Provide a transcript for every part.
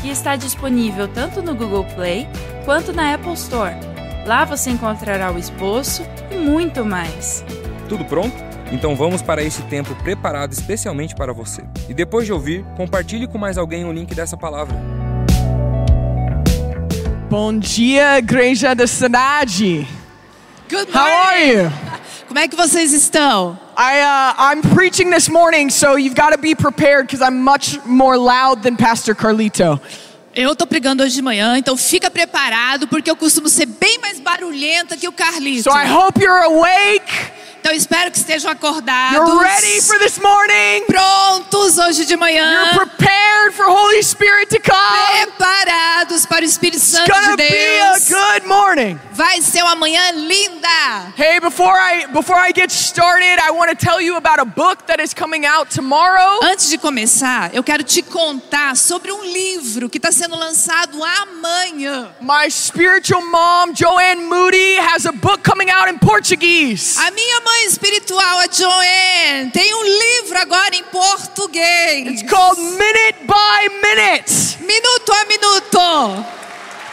que está disponível tanto no Google Play quanto na Apple Store. Lá você encontrará o esboço e muito mais. Tudo pronto? Então vamos para esse tempo preparado especialmente para você. E depois de ouvir, compartilhe com mais alguém o link dessa palavra. Bom dia, igreja da cidade. Good How are you? Como é que vocês estão? I uh, I'm preaching this morning, so you've got to be prepared because I'm much more loud than Pastor Carlito. Eu tô pregando hoje de manhã, então fica preparado porque eu costumo ser bem mais barulhenta que o Carlito. So I hope you're awake. Então espero que estejam acordados. You're ready for this morning. Prontos hoje de manhã. You're prepared for Holy Spirit to come. Preparados para o Espírito It's Santo gonna de be a Deus. good morning. Vai ser uma manhã linda. Hey, before I before I get started, I want to tell you about a book that is coming out tomorrow. Antes de começar, eu quero te contar sobre um livro que está sendo lançado amanhã. My spiritual mom, Joanne Moody, has a book coming out in Portuguese. A minha mãe espiritual, a Joanne, tem um livro agora em português. It's called Minute by Minute. Minuto a minuto.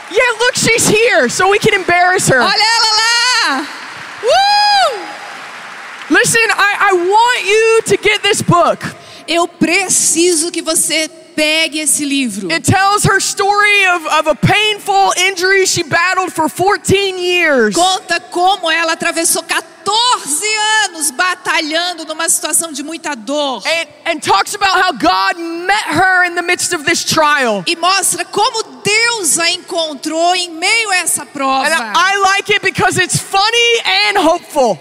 Yeah, look, she's here, so we can embarrass her. Olha ela lá. Uh! Listen, I, I want you to get this book. Eu preciso que você pegue esse livro. It tells her story of, of a painful injury she battled for 14 years. Conta como ela atravessou 14 anos batalhando numa situação de muita dor. And, and talks about how God met her in the midst of this trial. E mostra como Deus a encontrou em meio a essa prova. And I, I like it because it's funny and hopeful.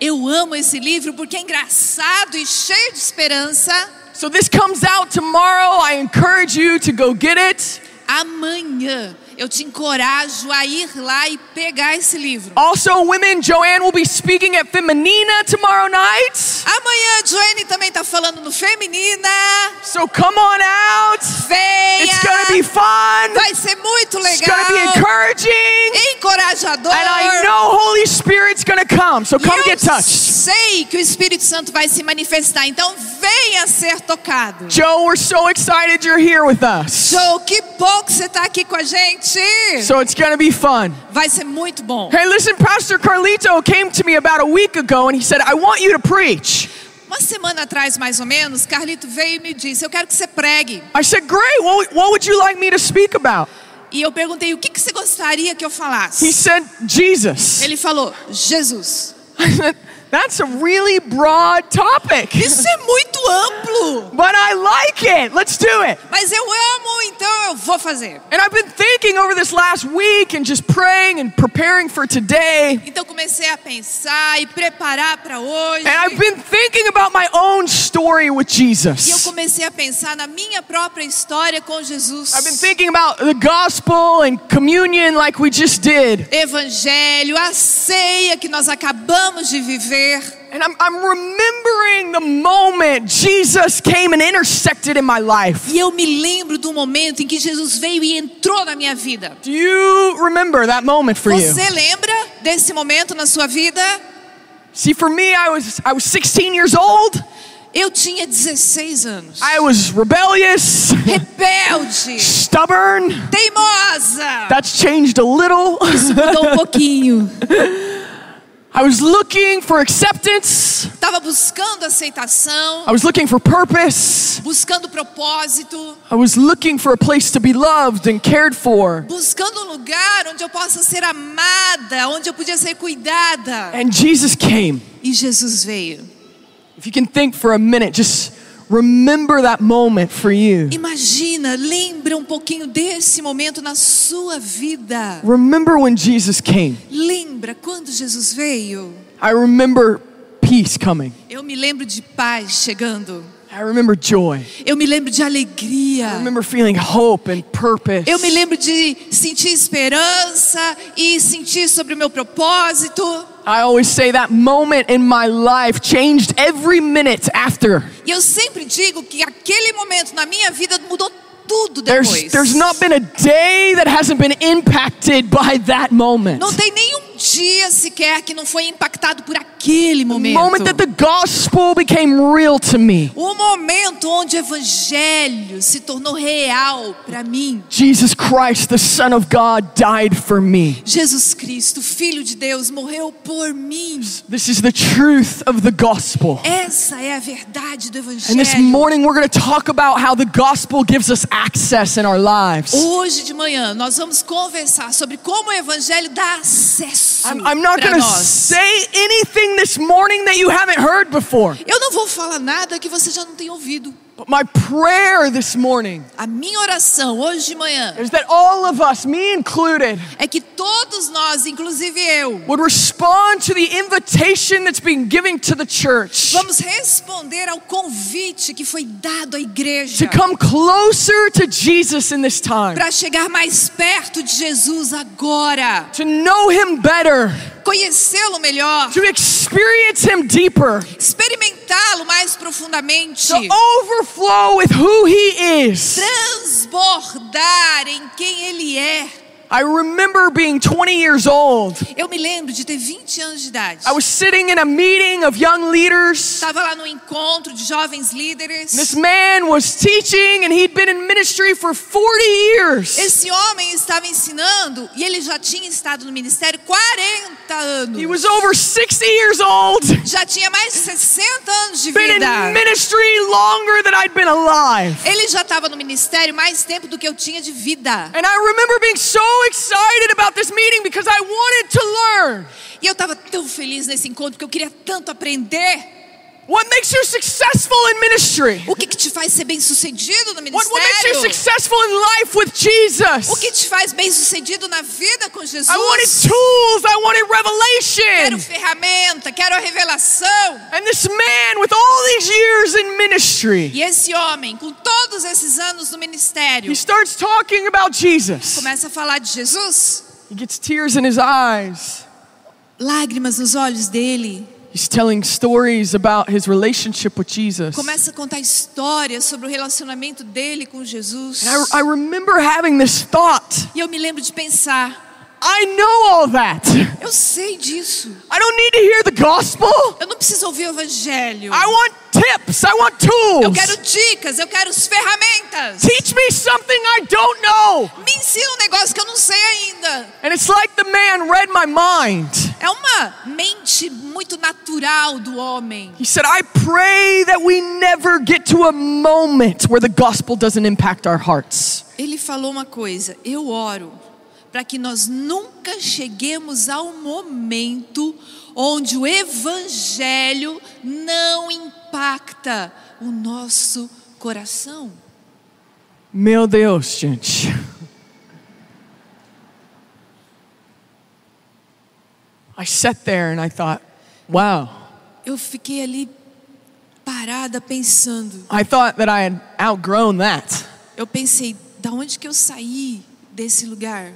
Eu amo esse livro porque é engraçado e cheio de esperança. So this comes out tomorrow. I encourage you to go get it. Amanhã eu te encorajo a ir lá e pegar esse livro. Also, women, Joanne will be speaking at Feminina tomorrow night. Amanhã Joanne também tá falando no Feminina. So come on out. Venha! It's gonna be fun. Vai ser muito It's legal. gonna be encouraging. Encorajador. And I know Holy Spirit's gonna come. So come get touched. sei que o Espírito Santo vai se manifestar. Então venha ser tocado. Joe, we're so excited you're here with us. Joe, que bom que você está aqui com a gente. So it's gonna be fun. Vai ser muito bom. Hey, listen, Pastor Carlito came to me about a week ago and he said, I want you to preach. Uma semana atrás, mais ou menos, Carlito veio e me disse: Eu quero que você pregue. I said, Great, what, what would you like me to speak about? E eu perguntei: O que, que você gostaria que eu He falasse? said, Jesus. Ele falou: Jesus. That's a really broad topic. Isso é muito amplo. But I like it. Let's do it. Mas eu amo, então eu vou fazer. And I've been thinking over this last week and just praying and preparing for today. Então comecei a pensar e preparar para hoje. And I've been thinking about my own story with E eu Jesus. comecei a pensar na minha própria história com Jesus. I've been thinking about the gospel and communion like we just did. Evangelho, a ceia que nós acabamos de viver. And I'm, I'm remembering the moment Jesus came and intersected in my life. E eu me lembro do momento em que Jesus veio e entrou na minha vida. Do you remember that moment for you? Você lembra desse momento na sua vida? See, for me, I was I was 16 years old. Eu tinha 16 anos. I was rebellious, Rebelde, stubborn. teimosa. That's changed a little. Mudou um pouquinho. I was looking for acceptance. Tava buscando aceitação, I was looking for purpose. buscando propósito, I was looking for a place to be loved and cared for. buscando um lugar onde eu possa ser amada, onde eu podia ser cuidada. And Jesus came. E Jesus veio. If you can think for a minute, just remember that moment for you. Imagina, lembra um pouquinho desse momento na sua vida. Remember when Jesus came. Lembra quando Jesus veio? I remember peace coming. Eu me lembro de paz chegando. I remember joy. Eu me lembro de I alegria. remember feeling hope and purpose. Eu me lembro de sentir esperança e sentir sobre o meu propósito. I always say that moment in my life changed every minute after. E eu sempre digo que aquele momento na minha vida mudou tudo depois. There's, there's not been a day that hasn't been impacted by that moment. Não tem nenhum dia sequer que não foi impactado por aquele momento. moment that the gospel became real to me. O momento onde o evangelho se tornou real para mim. Jesus Christ, the Son of God, died for me. Jesus Cristo, Filho de Deus, morreu por mim. This is the truth of the gospel. Essa é a verdade do And this evangelho. morning we're going to talk about how the gospel gives us access in our lives. Hoje de manhã nós vamos conversar sobre como o evangelho dá acesso I'm, I'm not para nós. say anything this morning that you haven't heard before. Eu não vou falar nada que você já não tenha ouvido. But my prayer this morning A minha oração hoje de manhã is that all of us, me included, é que todos nós, inclusive eu, would respond to the invitation that's being given to the church vamos responder ao convite que foi dado à igreja to come closer to Jesus in this time, para chegar mais perto de Jesus agora, to know him better, conhecê-lo melhor, to experience him deeper, experimentá-lo mais profundamente, to overflow with who he is. transbordar em quem ele é. I remember being 20 years old. Eu me lembro de ter 20 anos de idade. I was sitting in a meeting of young leaders. Estava lá no encontro de jovens líderes. This man was teaching and he'd been in ministry for 40 years. Esse homem estava ensinando e ele já tinha estado no ministério 40 anos. He was over 60 years old. Já tinha mais de 60 anos de Been in vida. ministry longer than I'd been alive. Ele já estava no ministério mais tempo do que eu tinha de vida. And I remember being so excited about this meeting because I wanted to learn. E eu estava tão feliz nesse encontro porque eu queria tanto aprender. What makes you successful in ministry? O que, que te faz ser bem sucedido no What, what makes you ministério? successful in life with Jesus? O que te faz bem sucedido na vida com Jesus? I wanted tools, I wanted Quero revelation. ferramenta, quero a revelação. And this man, with all these years in ministry, E esse homem, com todos esses anos no ministério, he starts talking about Jesus. começa a falar de Jesus, He gets tears in his eyes. lágrimas nos olhos dele, He's telling stories about his relationship with Jesus. começa a contar histórias sobre o relacionamento dele com Jesus. And I, I remember having this thought E eu me lembro de pensar, I know all that. eu sei disso. I don't need to hear the gospel. Eu não preciso ouvir o evangelho. I want tips, I want Eu tools. quero dicas, eu quero as ferramentas. Teach me something I don't know. Me ensina um negócio que eu não sei ainda. And it's like the man read my mind. É uma mente muito natural do homem. He said, I pray that we never get to a moment where the gospel doesn't impact our hearts. Ele falou uma coisa: eu oro para que nós nunca cheguemos ao momento onde o evangelho não impacta o nosso coração. Meu Deus, gente. I sat there and I thought, wow. Eu fiquei ali parada pensando. I thought that I had outgrown that. Eu pensei, da onde que eu saí desse lugar?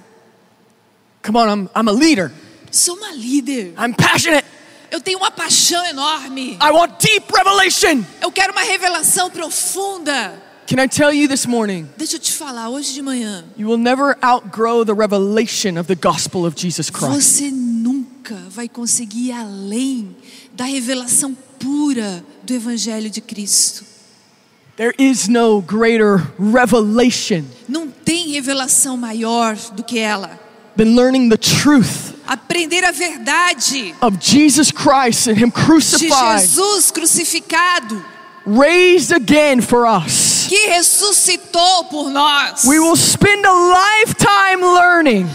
Come on, I'm, I'm a leader. Sou uma líder. I'm passionate. Eu tenho uma paixão enorme. I want deep revelation. Eu quero uma revelação profunda. Can I tell you this morning? Deixa eu te falar, hoje de manhã, You will never outgrow the revelation of the gospel of Jesus Christ. você nunca vai conseguir ir além da revelação pura do Evangelho de Cristo. There is no greater revelation Não tem revelação maior do que ela. Than learning the truth Aprender a verdade of Jesus Christ and Him de crucified, Jesus crucificado, raised again for us. que ressuscitou por nós. We will spend a lifetime learning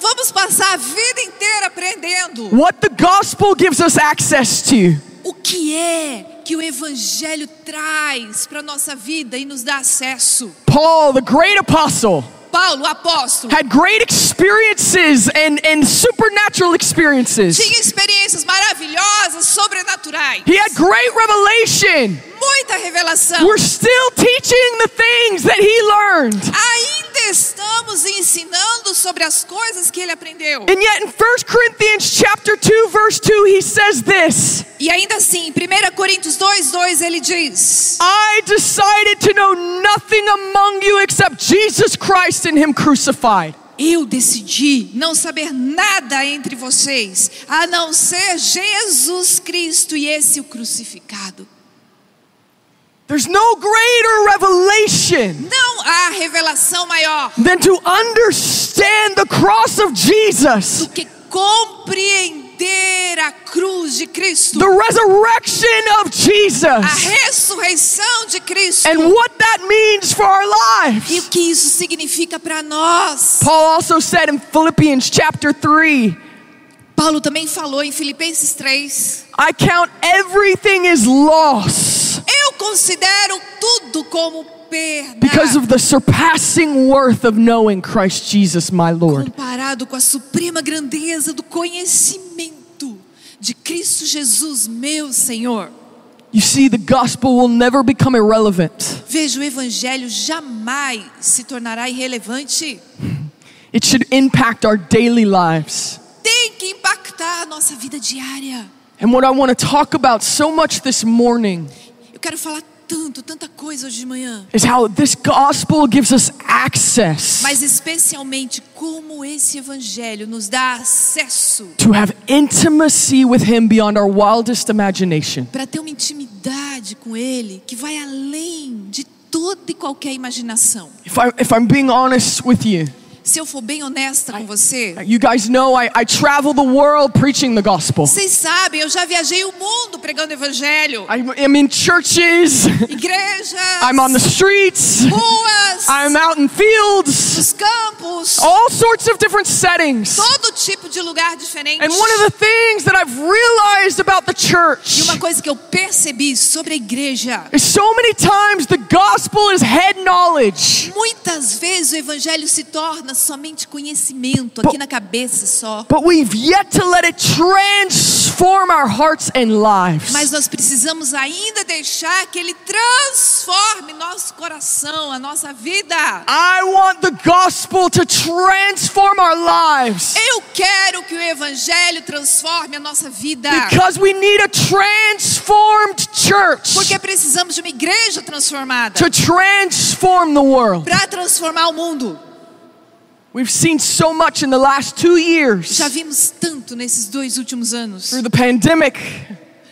Vamos passar a vida inteira aprendendo what the gospel gives us access to. o que é que o Evangelho traz para nossa vida e nos dá acesso. Paul, the great apostle, Paulo, apóstolo, had great experiences and, and supernatural experiences. tinha experiências maravilhosas, sobrenaturais. He had great revelation. muita revelação. We're still teaching the things that he learned. Ainda estamos ensinando sobre as coisas que ele aprendeu. And yet in 1 Corinthians chapter 2 verse 2 he says this, E ainda em 1 Coríntios 2, 2, ele diz: I decided to know nothing among you except Jesus Christ and him crucified. Eu decidi não saber nada entre vocês, a não ser Jesus Cristo e esse o crucificado. There's no greater revelation Não há revelação maior than to understand the cross of Jesus, do que compreender a cruz de Cristo, the resurrection of a Jesus, ressurreição de Cristo and what that means for our e lives. o que isso significa para nós. Paul also said in Philippians chapter 3, Paulo também falou em Filipenses 3: I count everything as loss Eu considero tudo como. Because of the surpassing worth of knowing Christ Jesus my Lord. comparado com a suprema grandeza do conhecimento de Cristo Jesus, meu Senhor. You see, the gospel will never become irrelevant. Veja, o evangelho jamais se tornará irrelevante. It should impact our daily lives. Tem que impactar a nossa vida diária. And what I want to talk about so much this morning Eu quero falar tanto, tanta coisa hoje de manhã. is how this gospel gives us access Mas especialmente como esse evangelho nos dá acesso to have intimacy with Him beyond our wildest imagination. para ter uma intimidade com Ele que vai além de toda e qualquer imaginação. If, I, if I'm being honest with you, Se eu for bem honesta com você, you guys know I, I travel the world preaching the gospel. Vocês sabem, eu já viajei o mundo pregando evangelho. I am in churches, Igrejas, I'm on the streets, ruas, I'm out in fields, nos campos, all sorts of different settings. todo tipo de lugar diferente. And one of the things that I've realized about the E church uma coisa que eu percebi sobre a igreja, is so many times the gospel is head knowledge, muitas vezes o evangelho se torna somente conhecimento aqui na cabeça só. but we've yet to let it transform our hearts and lives. Mas nós precisamos ainda deixar que ele transforme nosso coração, a nossa vida. I want the gospel to transform our lives Eu quero que o evangelho transforme a nossa vida. because we need a transformed church Porque precisamos de uma igreja transformada to transform the world. para transformar o mundo. We've seen so much in the last two years Já vimos tanto nesses dois últimos anos. through the pandemic,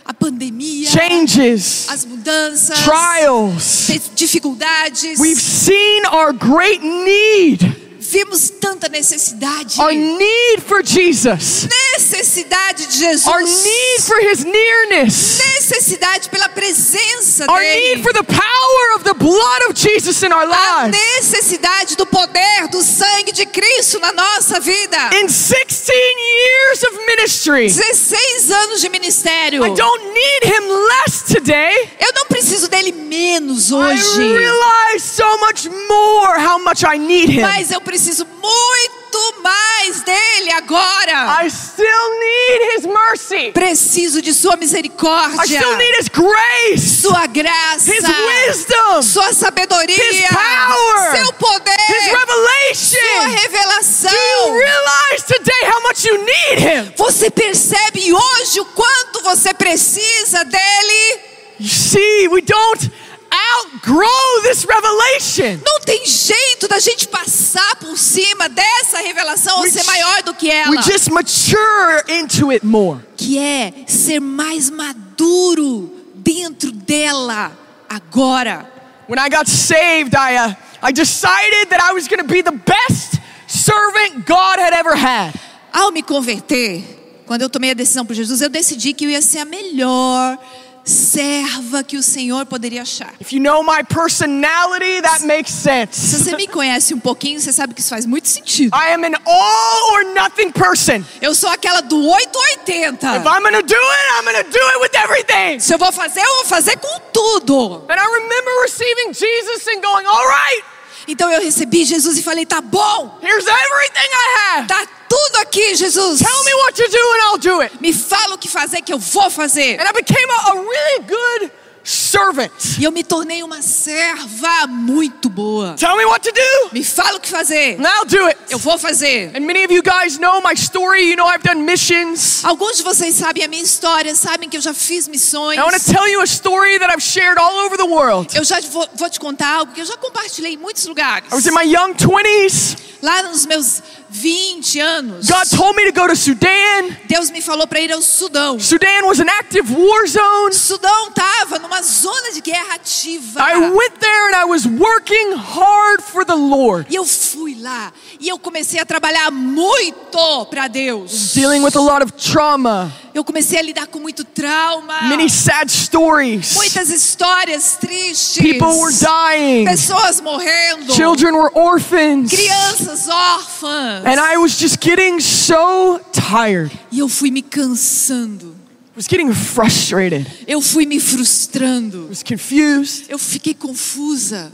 A pandemia, changes, as mudanças, trials. dificuldades. We've seen our great need, Vimos tanta necessidade. our need for Jesus, Necessidade de Jesus. our need for His nearness, necessidade pela presença our dele. need for the power of the blood of Jesus in our a lives. necessidade do poder do sangue de Cristo na nossa vida. In 16 years of ministry, 16 anos de ministério. I don't need Him less today. Eu não preciso dele menos I hoje. realize so much more how much I need Him. Mas eu preciso muito mais dele agora. I still need His mercy. Preciso de sua I misericórdia, still need His grace, sua graça, His wisdom, sua sabedoria, His power, seu poder, His sua revelation. revelação. Do you realize today how much you need Him? Você percebe hoje o quanto você precisa dele? You see, we don't outgrow this revelation. Não tem jeito da gente passar por cima dessa revelação ou ser maior do que ela. We just mature into it more. Que é ser mais maduro dentro dela agora. When I got saved, I, uh, I decided that I was going to be the best servant God had ever had. Ao me converter, quando eu tomei a decisão por Jesus, eu decidi que eu ia ser a melhor serva que o Senhor poderia achar. If you know my personality, that makes Se sense. você me conhece um pouquinho, você sabe que isso faz muito sentido. I am an all or nothing person. Eu sou aquela do 8 ou 80. If I'm to do it, I'm to do it with everything. Se eu vou fazer, eu vou fazer com tudo. And I remember receiving Jesus and going, all right, Então eu recebi Jesus e falei: tá bom, here's everything I have. tá tudo aqui, Jesus. Tell me what to do and I'll do it. Me fala o que fazer que eu vou fazer. And I became a, a really good servant. E eu me tornei uma serva muito boa. Tell me what to do, Me fala o que fazer. and I'll do it. Eu vou fazer. And many of you guys know my story. You know I've done missions. Alguns de vocês sabem a minha história, sabem que eu já fiz missões. I want to tell you a story that I've shared all over the world. Eu já vou, vou te contar algo que eu já compartilhei em muitos lugares. I was in my young 20s. Lá nos meus 20 anos, God told me to go to Sudan. Deus me falou para ir ao Sudão. Sudan was an active war zone. Sudão estava numa zona de guerra ativa. I went there and I was working hard for the Lord, E eu fui lá e eu comecei a trabalhar muito para Deus. dealing with a lot of trauma, Eu comecei a lidar com muito trauma. many sad stories. Muitas histórias tristes. People were dying, Pessoas morrendo. children were orphans. Crianças órfãs. And I was just getting so tired. E eu fui me cansando. I was getting frustrated. Eu fui me frustrando. I was confused. Eu fiquei confusa.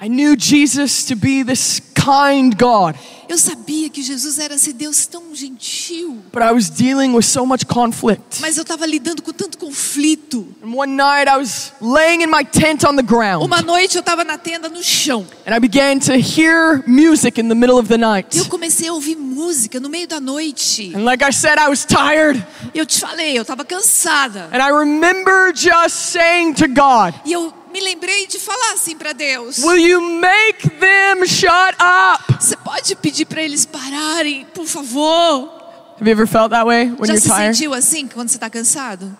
I knew Jesus to be this kind God, Eu sabia que Jesus era esse Deus tão gentil. but I was dealing with so much conflict. Mas eu estava lidando com tanto conflito. And one night I was laying in my tent on the ground, Uma noite eu estava na tenda no chão. and I began to hear music in the middle of the night. Eu comecei a ouvir música no meio da noite. And like I said, I was tired. Eu te falei, eu estava cansada. And I remember just saying to God, E eu me lembrei de falar assim para Deus: Will you make them shut up? Você pode pedir para eles pararem, por favor? Have you ever felt that way when Já you're se tired? sentiu assim quando você está cansado?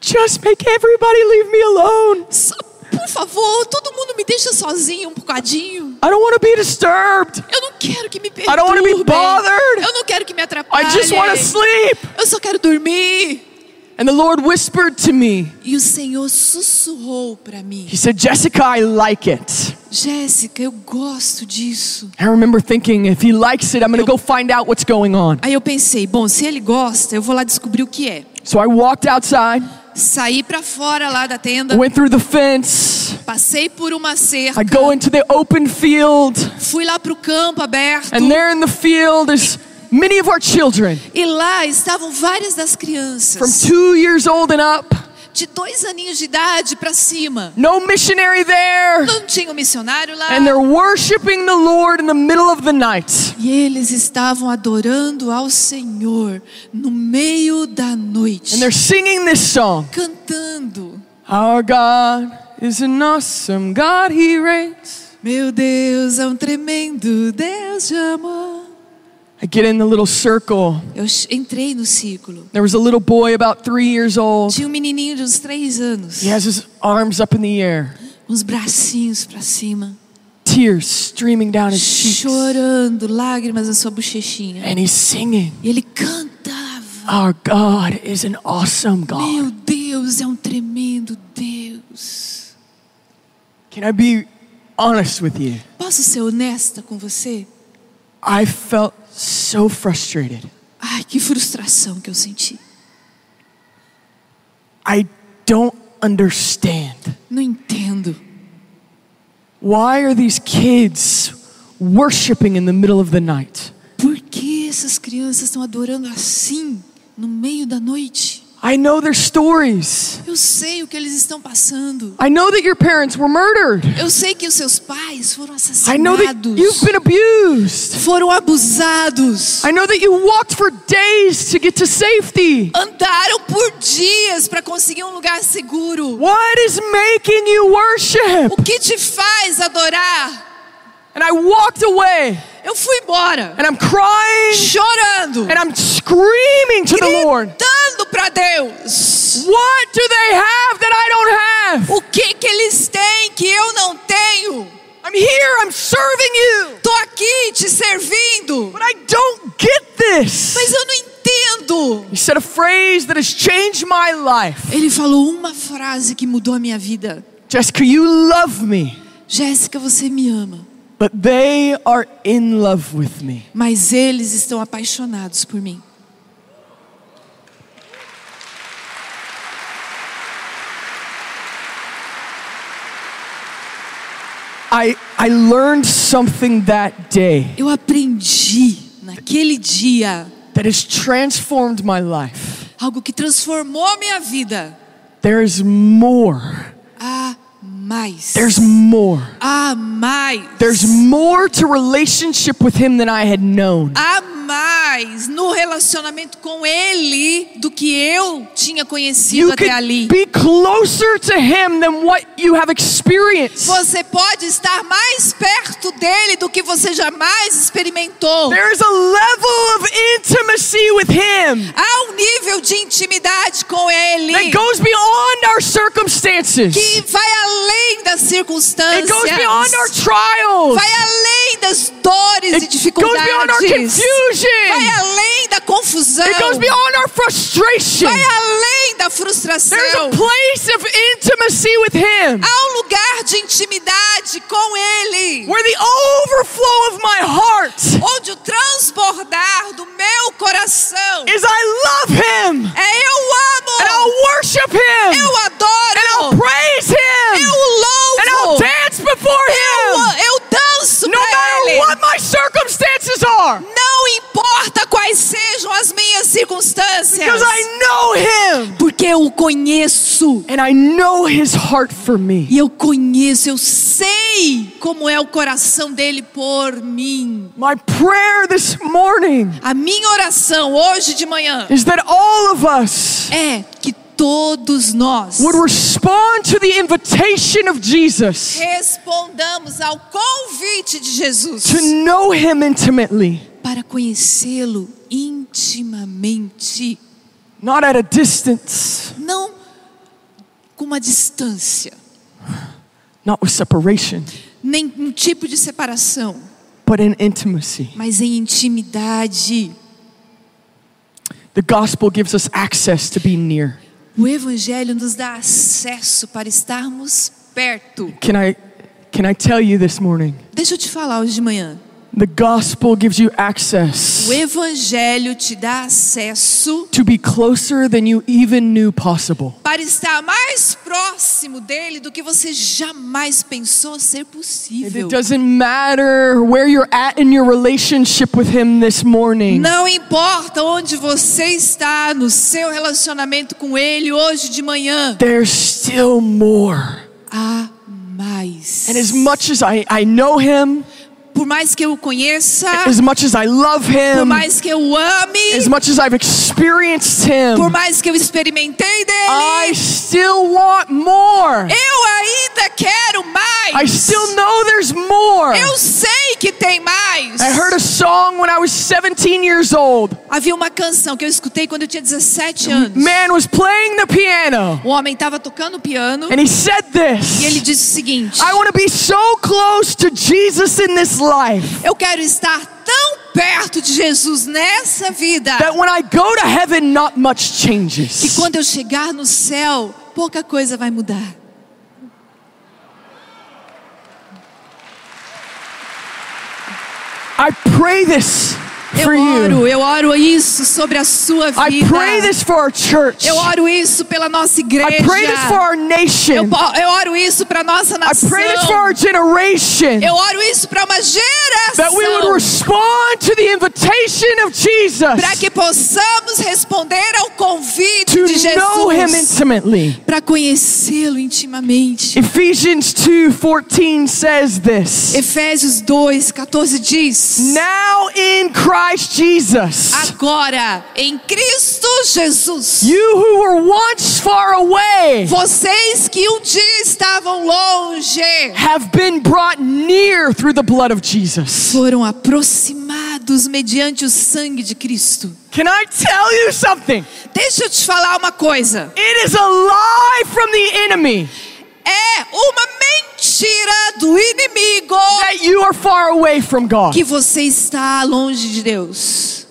Just make everybody leave me alone. Só, por favor, todo mundo me deixa sozinho um bocadinho. I don't want to be disturbed. Eu não quero que me I don't wanna be perturbem. bothered. Eu não quero que me I atrapalhem. just want to sleep. Eu só quero dormir. And the Lord whispered to me, E o Senhor sussurrou para mim: He said, Jessica, I like it. Jéssica, eu gosto disso. I remember thinking, if He likes it, I'm going to go find out what's going on. Aí eu pensei: bom, se ele gosta, eu vou lá descobrir o que é. So I walked outside, Saí para fora lá da tenda, went through the fence. passei por uma cerca, I go into the open field, fui lá para o campo aberto. and there in the field is many of our children E lá estavam várias das from crianças, two years old and up. de dois aninhos de idade para cima. No missionary there. Não tinha um missionário lá. And they're worshiping the Lord in the middle of the night. E eles estavam adorando ao Senhor no meio da noite, And they're singing this song. cantando. Our God is an awesome God, He reigns. Meu Deus é um tremendo Deus de amor. I get in the little circle. Eu entrei no círculo. There was a little boy about three years old. Tinha um menininho de uns três anos, He has his arms up in the air, os bracinhos para cima, tears streaming down his cheeks. chorando, lágrimas na sua bochechinha. And he's singing, E ele cantava. Our God is an awesome God. Meu Deus é um tremendo Deus. Can I be honest with you? Posso ser honesta com você? I felt so frustrated. Ai, que frustração que eu senti. I don't understand. Não entendo. Why are these kids worshiping in the middle of the night? Por que essas crianças estão adorando assim, no meio da noite? I know their stories. Eu sei o que eles estão passando. I know that your parents were murdered. Eu sei que os seus pais foram I know that assassinados. you've been abused. Foram abusados. I know that you walked for days to get to safety. Andaram por dias para conseguir um lugar seguro. What is making you worship? O que te faz adorar? And I walked away Eu fui embora, and I'm crying chorando, and I'm screaming to the Lord. Para Deus. What do they have that I don't have? O que que eles têm que eu não tenho? I'm here, I'm serving you. Tô aqui te servindo, But I don't get this. mas eu não entendo. He said a phrase that has changed my life. Ele falou uma frase que mudou a minha vida. Jessica, you love me, Jéssica, você me ama, but they are in love with me. mas eles estão apaixonados por mim. I, I learned something that day Eu aprendi naquele dia that has transformed my life. algo que transformou minha vida. There's more mais. There's more. Há mais. There's more to relationship with Him than I had known. Há mais no relacionamento com Ele do que eu tinha conhecido You até ali. be closer to Him than what you have experienced. Você pode estar mais perto dele do que você jamais experimentou. There's a level of intimacy with Him Há um nível de intimidade com Ele that goes beyond our circumstances. que vai além das circunstâncias, It goes beyond our trials. vai além das dores e It goes dificuldades, beyond our vai confusion. além da confusão, It goes beyond our frustration. vai além da frustração. There's a place of intimacy with Him Há um lugar de intimidade com Ele, where the overflow of my heart onde o transbordar do meu coração is I love Him é eu and I'll worship Him. Eu and I'll praise Him. Eu and I'll dance before eu, Him. eu danço no matter Ele. what my circumstances are. Não quais sejam as minhas circunstâncias, because I know Him porque eu o conheço. and I know His heart for me. E eu conheço, eu sei como é o coração dele por mim. My prayer this morning A minha oração hoje de manhã is that all of us é que todos nós would respond to the invitation of Jesus respondamos ao convite de Jesus to know Him intimately, para conhecê-lo intimamente, not at a distance, não com uma distância, not with separation, nem um tipo de separação, but in intimacy. mas em intimidade. The gospel gives us access to be near. O evangelho nos dá acesso para estarmos perto. Can I can I tell you this morning? Deixa eu te falar hoje de manhã. The gospel gives you access O evangelho te dá acesso to be closer than you even knew possible. para estar mais próximo dele do que você jamais pensou ser possível. it doesn't matter where you're at in your relationship with him this morning. Não importa onde você está no seu relacionamento com ele hoje de manhã, There's still more. há mais. And as much as I, I know him, Por mais que eu o conheça, as much as I love por him, mais que eu o ame, as much as I've experienced por him, mais que eu experimentei I dele, still want more. eu ainda quero mais. I still know there's more. Eu sei que tem mais. I heard a song when I was 17 years old. Havia uma canção que eu escutei quando eu tinha 17 anos. Man was playing the piano O homem estava tocando piano and he said e ele this disse o seguinte: I want to be so close to Jesus in this life Eu quero estar tão perto de Jesus nessa vida that when I go to heaven, not much que changes. quando eu chegar no céu, pouca coisa vai mudar. I pray this for you. eu oro isso sobre a sua I vida. pray this for our church. Eu oro isso pela nossa I igreja. pray this for our Eu, nation. po- eu oro isso para nossa I nação. pray this for our generation. Eu oro isso para uma That we would geração. respond to the invitation of Jesus Para que possamos responder ao convite to de know Him Jesus. intimately. Para conhecê-lo intimamente. Ephesians 2:14 says this. Efésios 2, 14 diz: Now in Christ Jesus, Agora, em Cristo Jesus, you who were once far away vocês que um dia estavam longe have been brought near through the blood of Jesus. foram aproximados mediante o sangue de Cristo. Can I tell you something? Deixa eu te falar uma coisa. It is a lie from the enemy É uma mentira do inimigo that you are far away from God. que você está longe de Deus.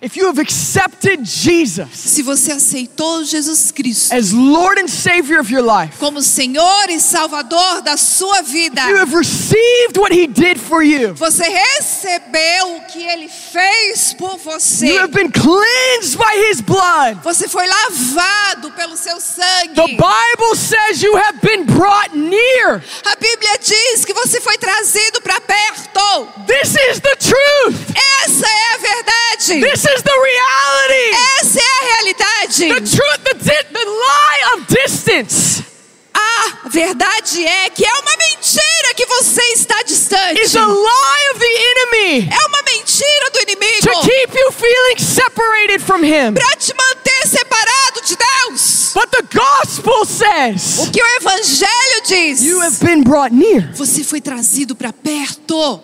If you have accepted Jesus Se você aceitou Jesus Cristo as Lord and Savior of your life, como Senhor e Salvador da sua vida, you have received what He did for you. você recebeu o que ele fez por você. You have been cleansed by His blood. Você foi lavado pelo seu sangue. The Bible says you have been brought near. A Bíblia diz que você foi trazido para verdade. This is the reality. Essa é a realidade. The truth, the, the lie of distance. A verdade é que é uma mentira que você está distante. It's a lie of the enemy É uma mentira do to inimigo keep you feeling separated from him. para te manter separado de Deus. But the gospel says O que o evangelho diz? you have been brought near. Você foi trazido para perto.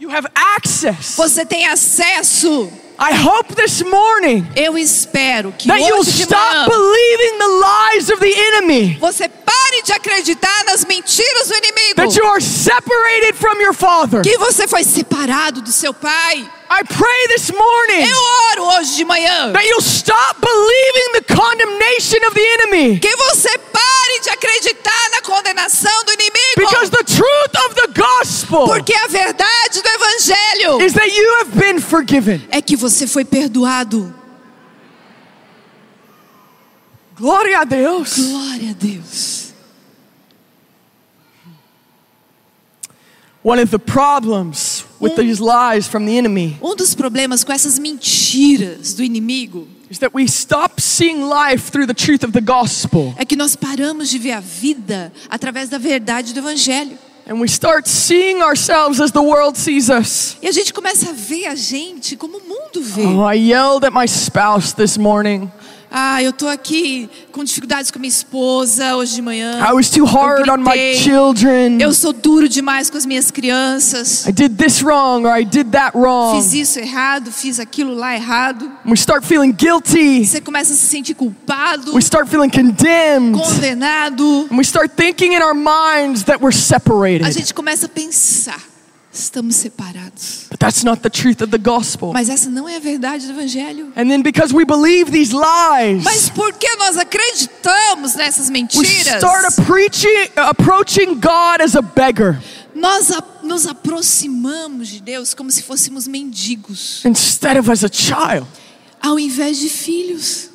You have access. Você tem acesso. I hope this morning Eu espero que that you'll stop manhã believing the lies of the enemy. você pare de acreditar nas mentiras do inimigo. That you are separated from your father. Que você foi separado do seu pai. I pray this morning Eu oro hoje de manhã. that you'll stop believing the condemnation of the enemy. Que você pare de acreditar na condenação do inimigo. Because the truth of the gospel Porque a verdade do evangelho is that you have been forgiven. é que você foi perdoado. Glória a Deus. Glória a Deus. One of the problems with these lies from the enemy Um dos problemas com essas mentiras do inimigo is that we stop seeing life through the truth of the gospel é que nós paramos de ver a vida através da verdade do evangelho. and we start seeing ourselves as the world sees us. E a gente começa a ver a gente como o mundo vê. Oh, I yelled at my spouse this morning. Ah, eu tô aqui com dificuldades com minha esposa hoje de manhã. I was too hard on my children. Eu sou duro demais com as minhas crianças. I did this wrong or I did that wrong. Fiz isso errado, fiz aquilo lá errado. We start feeling guilty. Você começa a se sentir culpado, We start feeling condemned. condenado. And we start thinking in our minds that we're A separated. gente começa a pensar, estamos separados. But that's not the truth of the gospel. Mas essa não é a verdade do evangelho. And then because we believe these lies, Mas porque nós acreditamos nessas we mentiras, start approaching, approaching God as a beggar nós nos aproximamos de Deus como se fôssemos mendigos, instead of as a child. ao invés de filhos.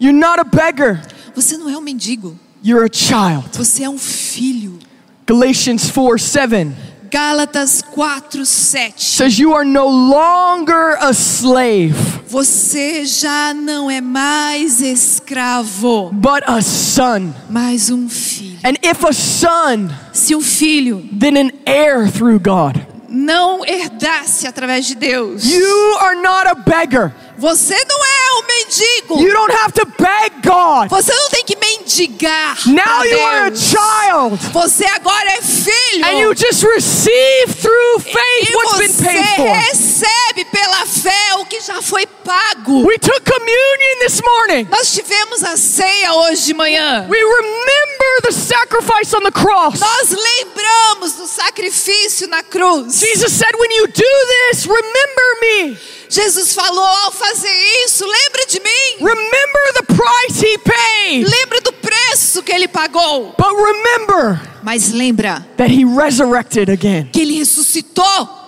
You're not a beggar, Você não é um mendigo, you're a child. você é um filho. Galatians 4 7 Gálatas 4, 7. says, You are no longer a slave, Você já não é mais escravo, but a son. mas um filho. And if a son, Se um filho then an heir through God. não herdasse através de Deus, You are not a beggar. Você não é um mendigo. You don't have to beg God. Você não tem que mendigar. Now you are a child. Você agora é filho. And you just receive through faith e what's been você paid for. recebe pela fé o que já foi pago. We took communion this morning. Nós tivemos a ceia hoje de manhã. We remember the sacrifice on the cross. Nós lembramos do sacrifício na cruz. Jesus said, When you do this, remember me. Jesus falou ao fazer isso, lembra de mim. Remember the price he paid. Lembra do preço que ele pagou. But remember Mas lembra that he resurrected again. que ele ressuscitou.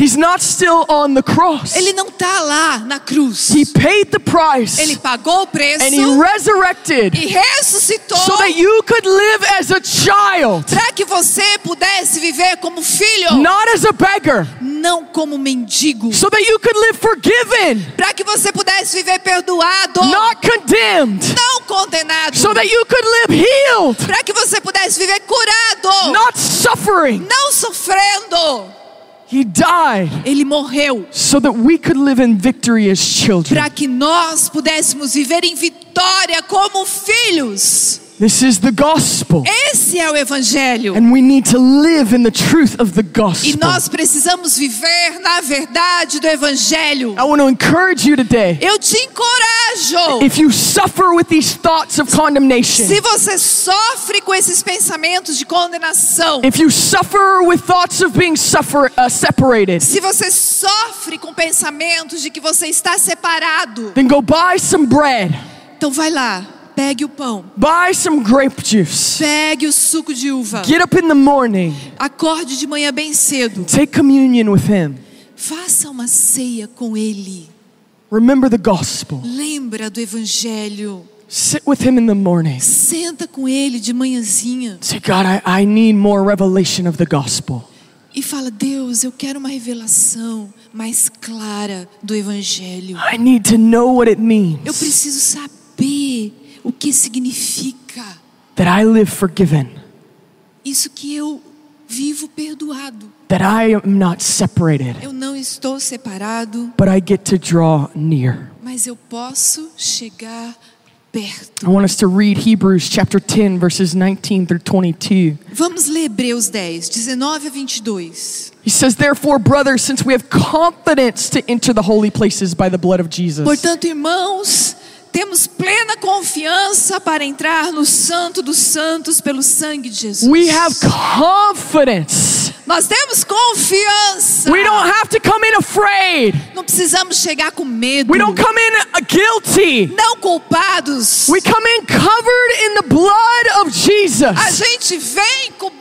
He's not still on the cross. Ele não está lá na cruz. He paid the price Ele pagou o preço and he resurrected e ressuscitou so that you could live as a child, para que você pudesse viver como filho, not as a beggar, não como mendigo. so that you could live forgiven, Para que você pudesse viver perdoado, not condemned, não condenado. so that you could live healed, Para que você pudesse viver curado, not suffering. não sofrendo. He died Ele morreu so that we could live in victory as children. para que nós pudéssemos viver em vitória como filhos. This is the gospel. Esse é o evangelho. And we need to live in the truth of the E gospel. nós precisamos viver na verdade do evangelho. I want to encourage you today. Eu te encorajo. If you suffer with these thoughts of condemnation, Se você sofre com esses pensamentos de condenação, if you suffer with thoughts of being suffer, uh, separated, se você sofre com pensamentos de que você está separado, then go buy some bread, então vai lá, pegue o pão, buy some grape juice, pegue o suco de uva, get up in the morning, acorde de manhã bem cedo, take communion with Him. faça uma ceia com ele. Remember the gospel. Lembra do evangelho. Sit with Him in the morning. Senta com ele de manhãzinha Say, God, I, I need more revelation of the gospel. e fala: Deus, eu quero uma revelação mais clara do evangelho. I need to know what it means Eu preciso saber o que significa that I live forgiven, isso que eu vivo perdoado. That I am not separated, Eu não estou separado, but I get to draw near. mas eu posso chegar perto. I want us to read Hebrews chapter 10, verses 19 through 22. Vamos ler Hebreus 10, 19 a 22. He says, Therefore, brothers, since we have confidence to enter the holy places by the blood of Jesus, Portanto, irmãos, temos plena confiança para entrar no Santo dos Santos pelo sangue de Jesus. we have confidence. Nós temos confiança. We don't have to come in afraid. Não precisamos chegar com medo. We don't come in uh, guilty. Não culpados. We come in covered in the blood of A Jesus. gente vem coberto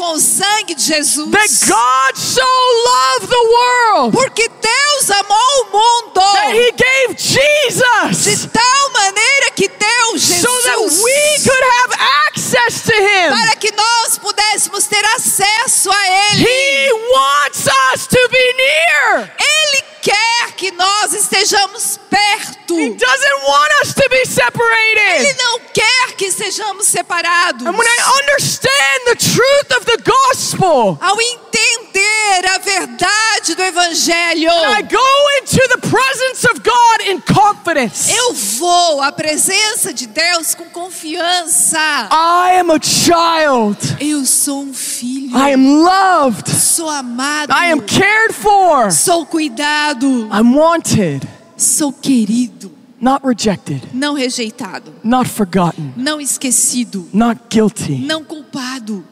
com o sangue de Jesus. That God so loved the world Porque Deus amou o mundo that He gave Jesus de tal maneira que deu Jesus so that we could have access to Him. para que nós pudéssemos ter acesso a Ele. He wants us to be near. Ele quer que nós estejamos perto. He doesn't want us to be Ele separated. não quer que sejamos separados. And when I understand the truth of the gospel, Ao entender a verdade do Evangelho, I go into the presence of God in confidence. eu vou à presença de Deus com confiança. I am a child. Eu sou um filho. I am loved. Sou amado. I am cared for. Sou cuidado. I'm wanted, Sou querido. not rejected, Não rejeitado. not forgotten, Não esquecido. not guilty. Não culpado.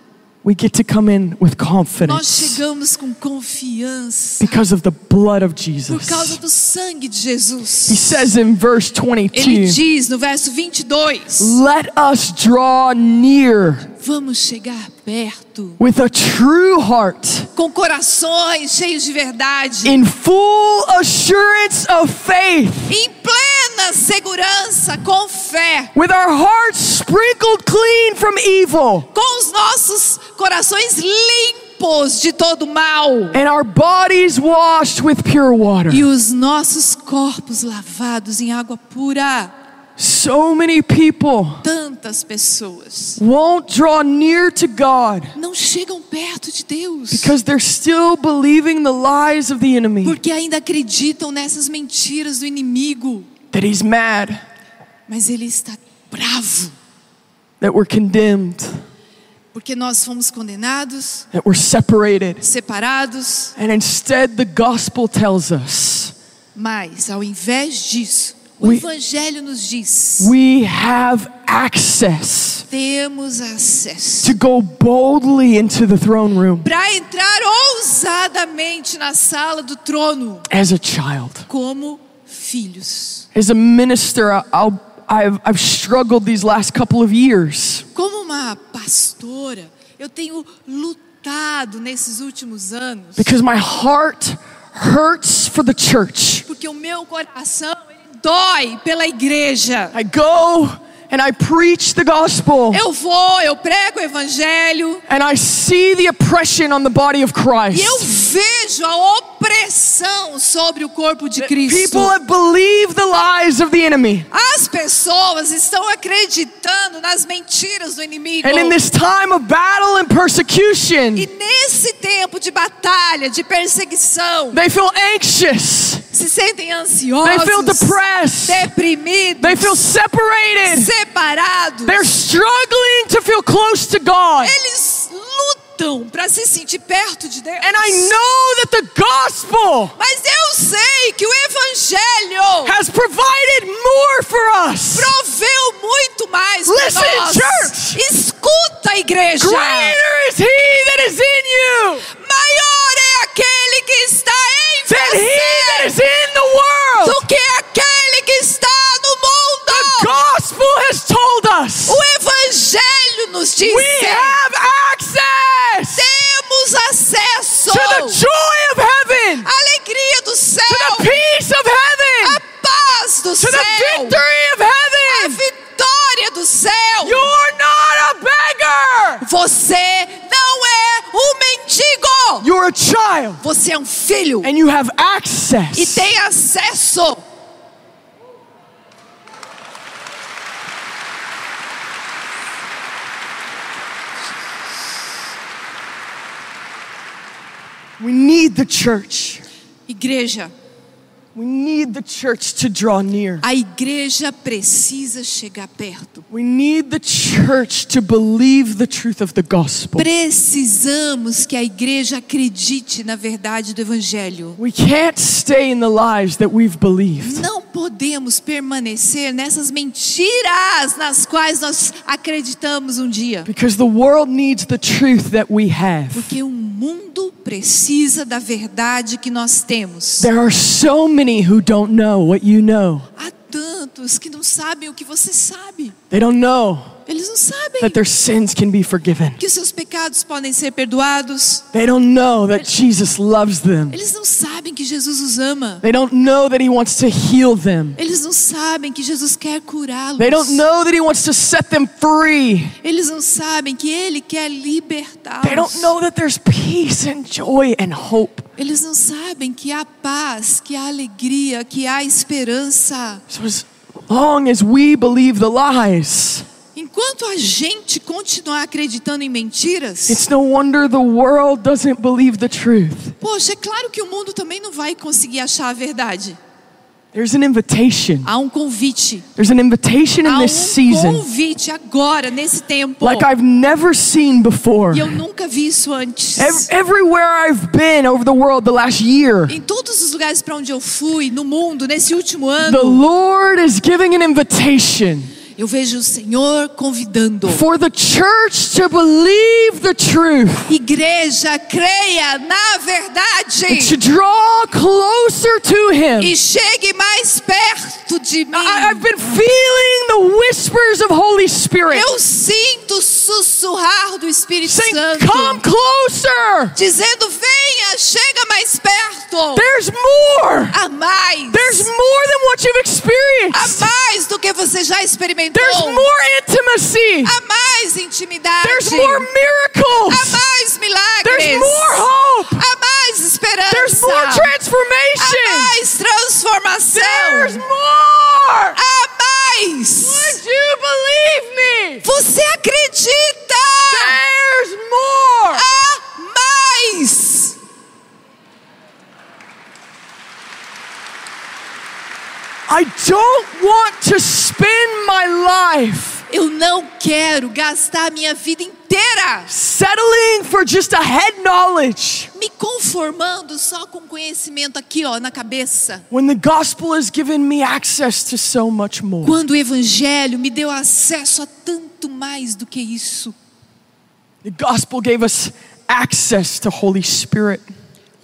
We get to come in with Nós confidence chegamos com confiança because of the blood of por Jesus. causa do sangue de He Jesus. says in verse Ele 22 diz no verso 22: Let us draw near Vamos chegar perto with a true heart com corações cheios de verdade, in full assurance of faith, em plena segurança, com fé, with our hearts sprinkled clean from evil com os nossos corações limpos de todo mal. And our bodies washed with pure water. e os nossos corpos lavados em água pura. So many people Tantas pessoas. won't draw near to God não chegam perto de Deus. because they're still believing the lies of the enemy. Porque ainda acreditam nessas mentiras do inimigo, that he's mad, mas ele está bravo. That we're condemned, porque nós fomos condenados, that we're separated. separados, And instead, the gospel tells us mas ao invés disso, o We- evangelho nos diz: we have access temos acesso to go boldly into the throne room para entrar ousadamente na sala do trono as a child. como filhos. As a minister, I'll, I've, I've struggled these last couple of years Como uma pastora, eu tenho lutado nesses últimos anos, because my heart hurts for the church. porque o meu coração dói pela igreja. I go and I preach the gospel Eu vou, eu prego o evangelho and I see the oppression on the body of e eu Christ. vejo a opressão sobre o corpo de Cristo. People have believed the lies of the enemy. As pessoas estão acreditando nas mentiras do inimigo. And in this time of battle and persecution, E nesse tempo de batalha, de perseguição, they feel anxious, se sentem they ansiosos, feel depressed, deprimidos, they feel separated, separados. they're struggling to feel close to God. Eles lutam para se sentir perto de Deus. And I know that the gospel Mas eu sei que o evangelho has provided more for us. proveu muito mais para Listen, nós. church. Escuta, igreja. Greater is He that is in you Maior é aquele que está em than He that is você in the world. do que aquele que está no The mundo. gospel has told us O evangelho nos diz we have access temos acesso to the joy of heaven, à alegria do to céu, the peace of heaven, a paz do to céu, the victory of a heaven. vitória do céu. You're not a beggar. Você não é um mendigo. You're a child Você é um filho and you have e tem acesso. We need the church. Igreja, We need the church to draw near. a igreja precisa chegar perto. We need the church to believe the truth of the gospel. Precisamos que a igreja acredite na verdade do evangelho. We can't stay in the lies that we've believed. Não podemos permanecer nessas mentiras nas quais nós acreditamos um dia. Because the world needs the truth that we have. Porque o mundo precisa da verdade que nós temos. There are so many who don't know what you know. Há tantos que não sabem o que você sabe. They don't know Eles não sabem that their sins can be forgiven. que os seus pecados podem ser perdoados. They don't know that Jesus loves them. Eles não sabem que Jesus os ama. They don't know that He wants to heal them. Eles não sabem que Jesus quer curá-los. They don't know that He wants to set them free. Eles não sabem que Ele quer They don't libertá-los. know that there's peace and joy and hope. Eles não sabem que há paz, que há alegria, que há esperança. So as long as we believe the lies, Enquanto a gente continuar acreditando em mentiras, it's no wonder the world doesn't believe the truth. poxa, é claro que o mundo também não vai conseguir achar a verdade. There's an invitation. Há um convite. There's an invitation Há in um this season convite agora, nesse tempo. like I've never seen before. E eu nunca vi isso antes. Ev- Everywhere I've been over the world the last year, Em todos os lugares para onde eu fui, no mundo, nesse último the ano, Lord is giving an invitation eu vejo o Senhor convidando. for the church to believe the truth, Igreja, creia na verdade. and to draw closer to Him. E chegue mais perto de mim. I, I've been feeling the whispers of Holy Spirit Eu sinto o sussurrar do Espírito saying, Santo. Come closer. Dizendo, venha, chega mais perto. There's more. Há mais. There's more than what you've Há experienced. mais do que você já experimentou. There's more intimacy. Há mais intimidade. There's more Há miracles. mais milagres. There's more hope. Há mais esperança. There's more Há transformation. mais transformação. There's more. Há mais. Would you believe me? Você acredita? There's more. Há mais. I don't want to spend my life Eu não quero gastar minha vida inteira settling for just a head knowledge me conformando só com conhecimento aqui, ó, na cabeça. when the gospel has given me access to so much more. Quando o evangelho me deu acesso a tanto mais do que isso. The gospel gave us access to Holy Spirit.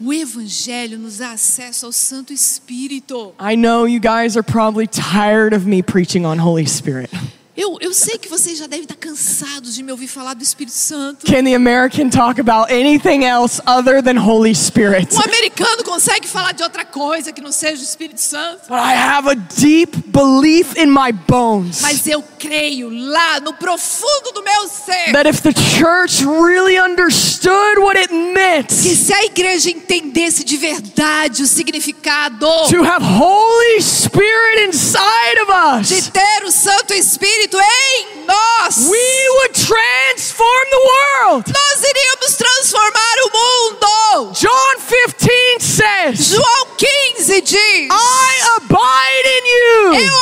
O evangelho nos dá acesso ao Santo Espírito. I know you guys are probably tired of me preaching on Holy Spirit. Eu, eu sei que vocês já devem estar cansados de me ouvir falar do Espírito Santo. Can the American talk about anything else other than Holy Spirit? Um americano consegue falar de outra coisa que não seja o Espírito Santo. But I have a deep belief in my bones Mas eu creio lá no profundo do meu ser that if the church really understood what it meant que se a igreja entendesse de verdade o significado to have Holy Spirit inside of de us, ter o Santo Espírito em nós, we would transform the world. nós iríamos transformar o mundo. John 15 says, João 15 diz: I abide in you. Eu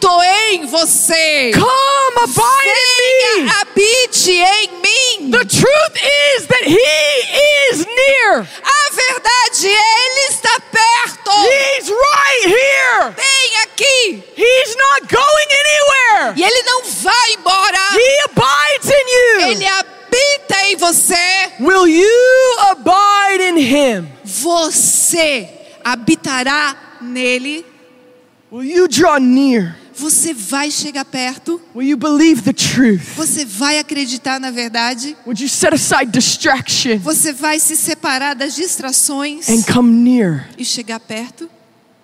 habito em você. Come abide in me. Venha, habite em mim. The truth is that He is near. A verdade é, Ele está perto. He's right here. Vem aqui. He's not going anywhere. E Ele não vai embora. He abides in Ele you. habita em você. Will you abide in Him? Você habitará nele. Will you draw near? Você vai chegar perto. Will you believe the truth? Você vai acreditar na verdade. Would you set aside distraction Você vai se separar das distrações and come near? e chegar perto.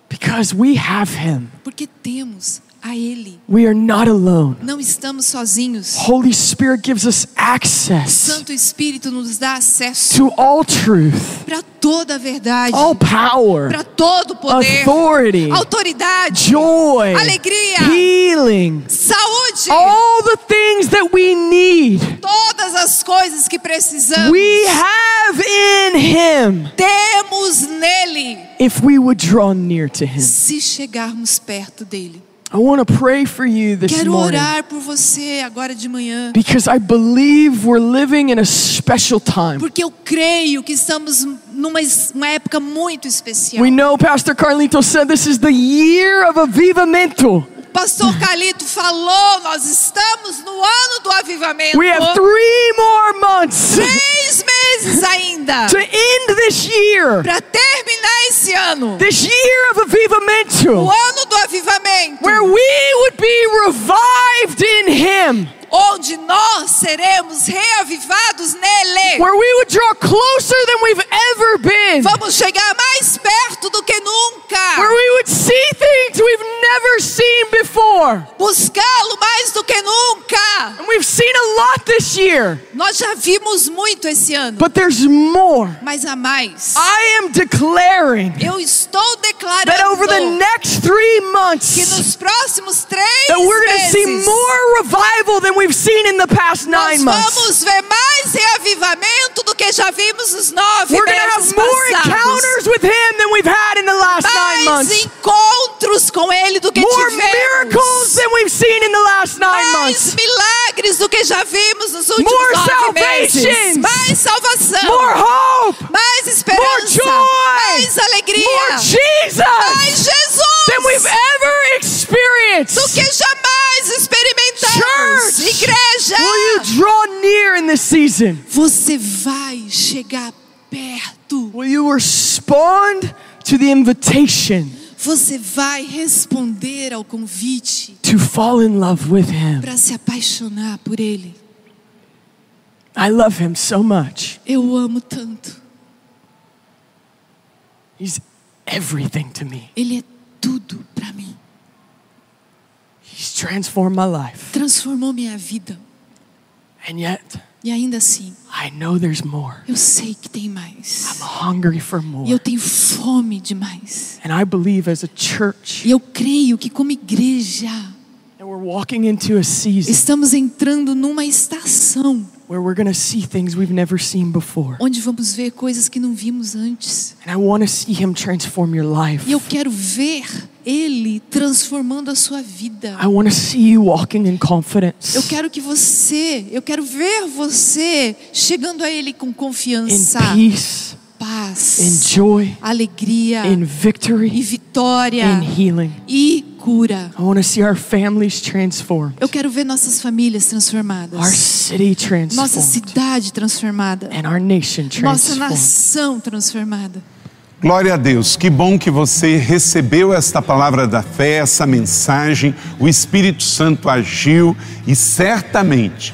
Because we have Him. Porque temos a Ele. We are not alone. Não estamos sozinhos. Holy Spirit gives us access Santo Espírito nos dá acesso to all truth, para toda a verdade, all power, para todo o poder, authority, autoridade, joy, alegria, healing, saúde, all the things that we need. todas as coisas que precisamos. We have in Him Temos nele, if we would draw near to Him. se chegarmos perto dele. I want to pray for you this Quero morning orar por você agora de manhã, because I believe we're living in a special time. porque eu creio que estamos numa uma época muito especial. We know Pastor Carlito said this is the year of avivamento. Pastor Calito falou, nós estamos no ano do avivamento. We have three more months Três meses ainda to end this year, para terminar esse ano. this year of O avivamento, ano do avivamento, where we would be revived in Him, onde nós seremos reavivados nele. where we would draw closer than we've ever been, Vamos chegar mais perto do que where nunca. we would see things we've never seen before. Buscá-lo mais do que nunca. And we've seen a lot this year, Nós já vimos muito esse ano, but there's more. mas há mais. I am declaring Eu estou that over the declarando next three que months, nos próximos três that we're going to see meses more revival than we've seen in the past nós nine months. vamos ver mais reavivamento do que já vimos nos nove We're going to meses have more passados. encounters with Him than we've had in the last nine Mais months. encontros com Ele do que More tivemos. miracles than we've seen in the last nine mais months. milagres do que já vimos nos últimos More nove meses. Mais salvação. More hope. mais esperança. More joy. Mais alegria. More mais Jesus Jesus. than we've ever experienced. do que jamais experimentamos. Church, Igreja. will you draw near in this season? Você vai chegar perto. Will you respond to the invitation Você vai responder ao convite to fall in love with Him? para se apaixonar por Ele. I love Him so much. Eu o amo tanto. He's everything to me. Ele é tudo para mim. He's transformed my life. Transformou minha vida. And yet, E ainda assim, I know there's more. eu sei que tem mais. I'm hungry for E more. eu tenho fome demais. And I believe as a church E eu creio que como igreja that we're walking into a season estamos entrando numa estação where we're going to see things we've never seen before. onde vamos ver coisas que não vimos antes. And I want to see Him transform your life. E eu quero ver ele transformando a sua vida. I want to see you walking in confidence, Eu quero que você, eu quero ver você chegando a ele com in confiança, peace, in paz, joy, alegria in e victory, vitória in healing. e cura. I want to see our families transformed, Eu quero ver nossas famílias our transformadas, city nossa transformed, cidade transformada, and our nation nossa transformed. nação transformada. Glória a Deus, que bom que você recebeu esta palavra da fé, essa mensagem. O Espírito Santo agiu e certamente